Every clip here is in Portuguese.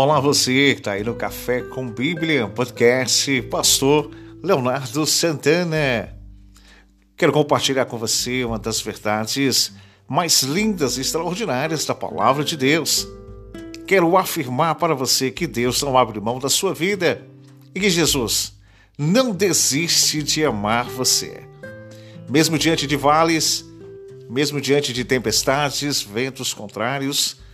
Olá, você que está aí no Café com Bíblia, podcast Pastor Leonardo Santana. Quero compartilhar com você uma das verdades mais lindas e extraordinárias da Palavra de Deus. Quero afirmar para você que Deus não abre mão da sua vida e que Jesus não desiste de amar você. Mesmo diante de vales, mesmo diante de tempestades, ventos contrários,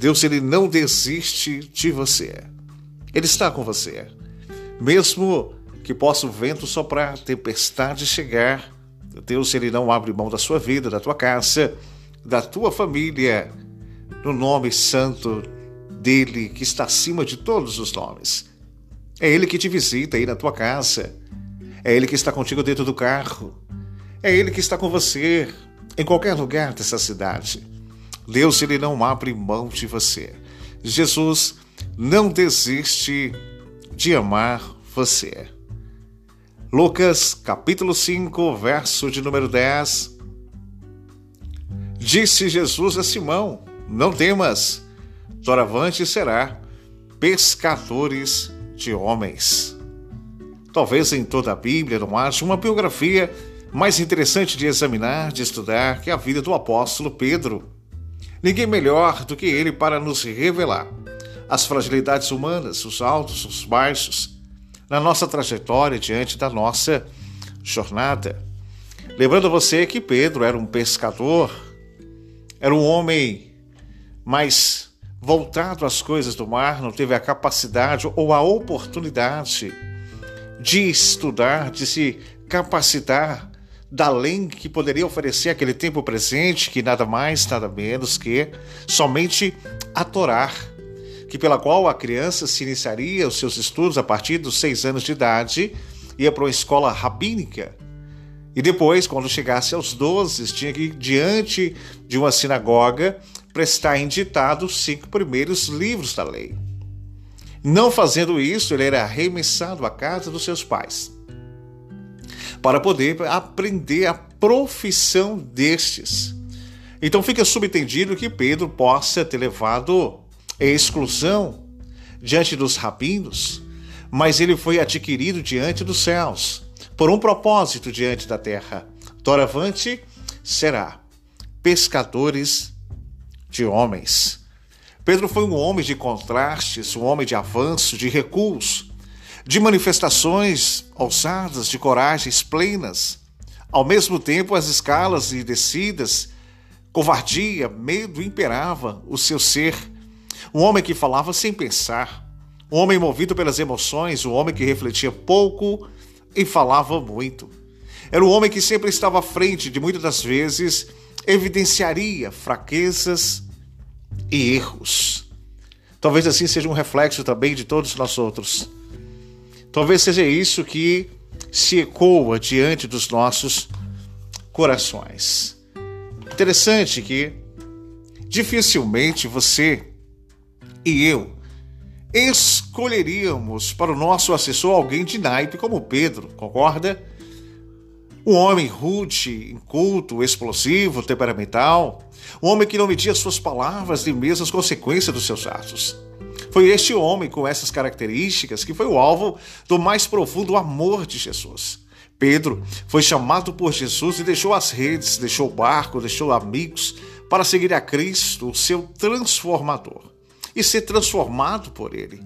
Deus ele não desiste de você. Ele está com você. Mesmo que possa o vento soprar, tempestade chegar, Deus ele não abre mão da sua vida, da tua casa, da tua família, no nome santo dele que está acima de todos os nomes. É ele que te visita aí na tua casa. É ele que está contigo dentro do carro. É ele que está com você em qualquer lugar dessa cidade. Deus ele não abre mão de você. Jesus não desiste de amar você. Lucas capítulo 5, verso de número 10. Disse Jesus a Simão: Não temas, doravante será pescadores de homens. Talvez em toda a Bíblia não haja uma biografia mais interessante de examinar, de estudar, que a vida do apóstolo Pedro. Ninguém melhor do que ele para nos revelar as fragilidades humanas, os altos, os baixos, na nossa trajetória diante da nossa jornada. Lembrando você que Pedro era um pescador, era um homem mais voltado às coisas do mar, não teve a capacidade ou a oportunidade de estudar, de se capacitar da além que poderia oferecer aquele tempo presente, que nada mais, nada menos que somente a Torá, que pela qual a criança se iniciaria os seus estudos a partir dos seis anos de idade, ia para uma escola rabínica, e depois, quando chegasse aos 12, tinha que ir diante de uma sinagoga prestar em ditado os cinco primeiros livros da lei. Não fazendo isso, ele era arremessado à casa dos seus pais para poder aprender a profissão destes. Então fica subentendido que Pedro possa ter levado exclusão diante dos rabinos, mas ele foi adquirido diante dos céus, por um propósito diante da terra. Doravante será pescadores de homens. Pedro foi um homem de contrastes, um homem de avanço, de recuos, de manifestações ousadas, de coragens plenas. Ao mesmo tempo, as escalas e descidas, covardia, medo imperava o seu ser. Um homem que falava sem pensar, um homem movido pelas emoções, um homem que refletia pouco e falava muito. Era um homem que sempre estava à frente de muitas das vezes evidenciaria fraquezas e erros. Talvez assim seja um reflexo também de todos nós outros. Talvez seja isso que se ecoa diante dos nossos corações. Interessante que dificilmente você e eu escolheríamos para o nosso assessor alguém de naipe como Pedro, concorda? Um homem rude, inculto, explosivo, temperamental, um homem que não media suas palavras nem mesmo as consequências dos seus atos. Foi este homem com essas características que foi o alvo do mais profundo amor de Jesus. Pedro foi chamado por Jesus e deixou as redes, deixou o barco, deixou amigos para seguir a Cristo, o seu transformador, e ser transformado por ele.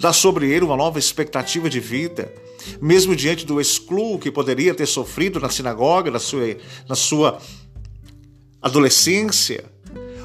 Dar sobre ele uma nova expectativa de vida, mesmo diante do excluo que poderia ter sofrido na sinagoga, na sua, na sua adolescência,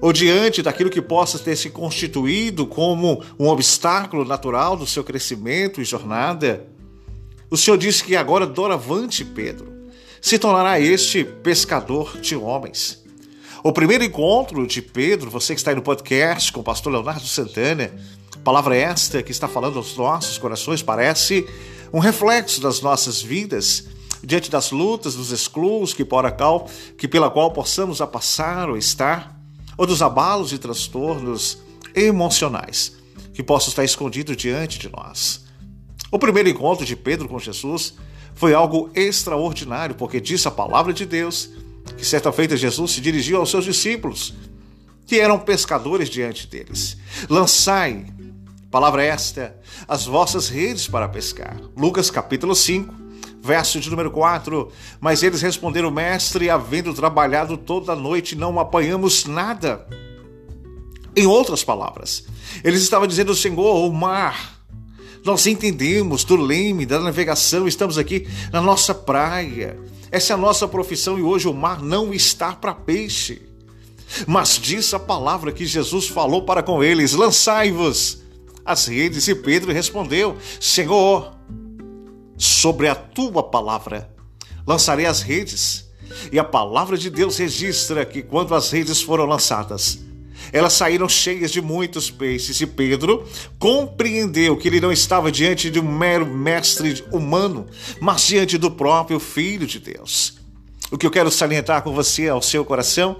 ou diante daquilo que possa ter se constituído como um obstáculo natural do seu crescimento e jornada, o Senhor disse que agora, doravante Pedro, se tornará este pescador de homens. O primeiro encontro de Pedro, você que está aí no podcast com o pastor Leonardo Santana, palavra esta que está falando aos nossos corações, parece um reflexo das nossas vidas diante das lutas, dos excluos que, por qual, que pela qual possamos a passar ou estar ou dos abalos e transtornos emocionais que possam estar escondidos diante de nós. O primeiro encontro de Pedro com Jesus foi algo extraordinário, porque disse a palavra de Deus que certa feita Jesus se dirigiu aos seus discípulos, que eram pescadores diante deles: Lançai Palavra esta, as vossas redes para pescar. Lucas capítulo 5, verso de número 4. Mas eles responderam, mestre, havendo trabalhado toda a noite, não apanhamos nada. Em outras palavras, eles estavam dizendo, Senhor, o mar, nós entendemos do leme, da navegação, estamos aqui na nossa praia. Essa é a nossa profissão e hoje o mar não está para peixe. Mas diz a palavra que Jesus falou para com eles: lançai-vos as redes. E Pedro respondeu: Senhor, sobre a tua palavra lançarei as redes. E a palavra de Deus registra que quando as redes foram lançadas, elas saíram cheias de muitos peixes. E Pedro compreendeu que ele não estava diante de um mero mestre humano, mas diante do próprio Filho de Deus. O que eu quero salientar com você ao seu coração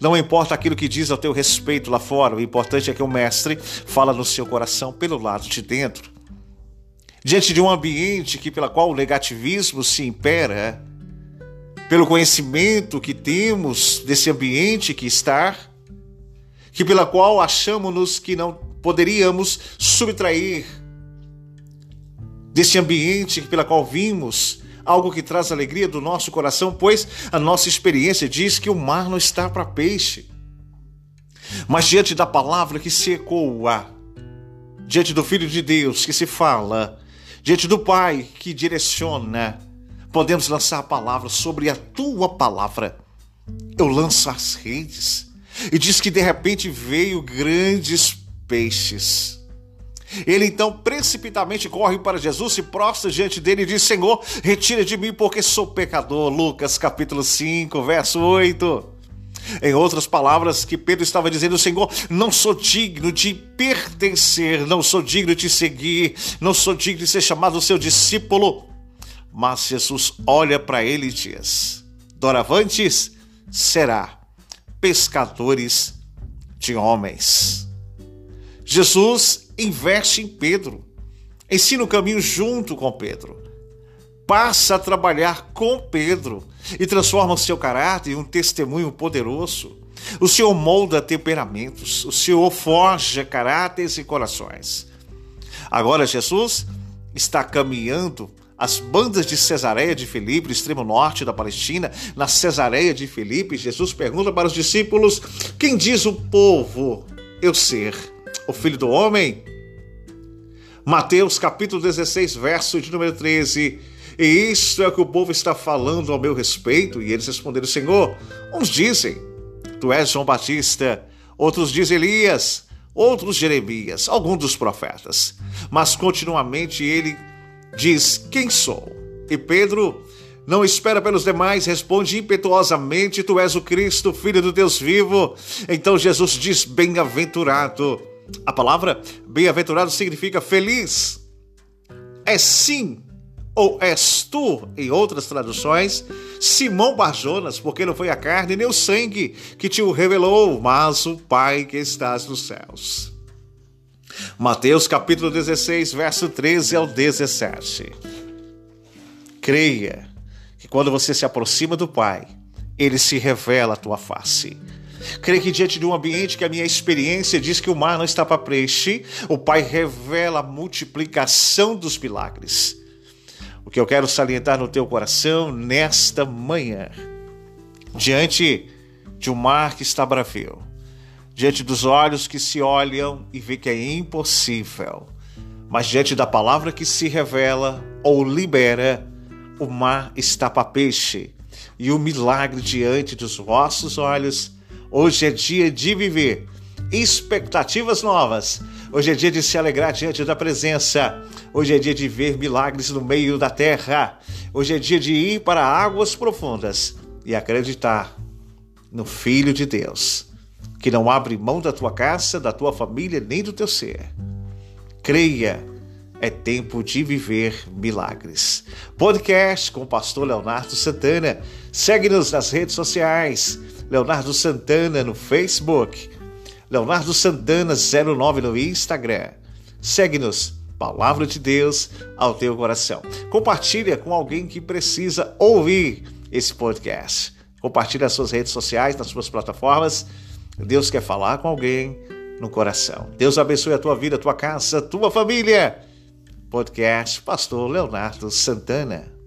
não importa aquilo que diz ao teu respeito lá fora, o importante é que o mestre fala no seu coração pelo lado de dentro. Diante de um ambiente que pela qual o negativismo se impera, pelo conhecimento que temos desse ambiente que está, que pela qual achamos-nos que não poderíamos subtrair desse ambiente pela qual vimos algo que traz alegria do nosso coração, pois a nossa experiência diz que o mar não está para peixe. Mas diante da palavra que se ecoa, diante do Filho de Deus que se fala, diante do Pai que direciona, podemos lançar a palavra sobre a tua palavra. Eu lanço as redes. E diz que de repente veio grandes peixes. Ele então precipitamente corre para Jesus, se prostra diante dele e diz: Senhor, retira de mim, porque sou pecador. Lucas capítulo 5, verso 8. Em outras palavras, que Pedro estava dizendo: Senhor, não sou digno de pertencer, não sou digno de seguir, não sou digno de ser chamado seu discípulo. Mas Jesus olha para ele e diz: Doravantes será pescadores de homens. Jesus investe em Pedro, ensina o caminho junto com Pedro, passa a trabalhar com Pedro e transforma o seu caráter em um testemunho poderoso. O Senhor molda temperamentos, o Senhor forja caráteres e corações. Agora Jesus está caminhando as bandas de Cesareia de Filipe, extremo norte da Palestina, na Cesareia de Filipe, Jesus pergunta para os discípulos: Quem diz o povo eu ser? o Filho do Homem? Mateus capítulo 16, verso de número 13. E isto é o que o povo está falando ao meu respeito. E eles responderam: Senhor, uns dizem, Tu és João Batista, outros dizem Elias, outros Jeremias, algum dos profetas. Mas continuamente ele diz: Quem sou? E Pedro não espera pelos demais, responde impetuosamente: Tu és o Cristo, filho do Deus vivo. Então Jesus diz: Bem-aventurado a palavra bem-aventurado significa feliz. É sim ou és tu, em outras traduções, Simão Barjonas, porque não foi a carne nem o sangue que te o revelou, mas o Pai que estás nos céus. Mateus capítulo 16, verso 13 ao 17. Creia que quando você se aproxima do Pai, ele se revela a tua face. Creio que diante de um ambiente que a minha experiência diz que o mar não está para preencher, o Pai revela a multiplicação dos milagres. O que eu quero salientar no teu coração nesta manhã, diante de um mar que está bravio, diante dos olhos que se olham e vê que é impossível, mas diante da palavra que se revela ou libera, o mar está para peixe e o milagre diante dos vossos olhos Hoje é dia de viver expectativas novas. Hoje é dia de se alegrar diante da presença. Hoje é dia de ver milagres no meio da terra. Hoje é dia de ir para águas profundas e acreditar no Filho de Deus, que não abre mão da tua casa, da tua família, nem do teu ser. Creia, é tempo de viver milagres. Podcast com o pastor Leonardo Santana. Segue-nos nas redes sociais Leonardo Santana no Facebook, Leonardo Santana 09 no Instagram. Segue-nos, Palavra de Deus ao teu coração. Compartilha com alguém que precisa ouvir esse podcast. Compartilha nas suas redes sociais, nas suas plataformas. Deus quer falar com alguém no coração. Deus abençoe a tua vida, a tua casa, a tua família. Podcast Pastor Leonardo Santana.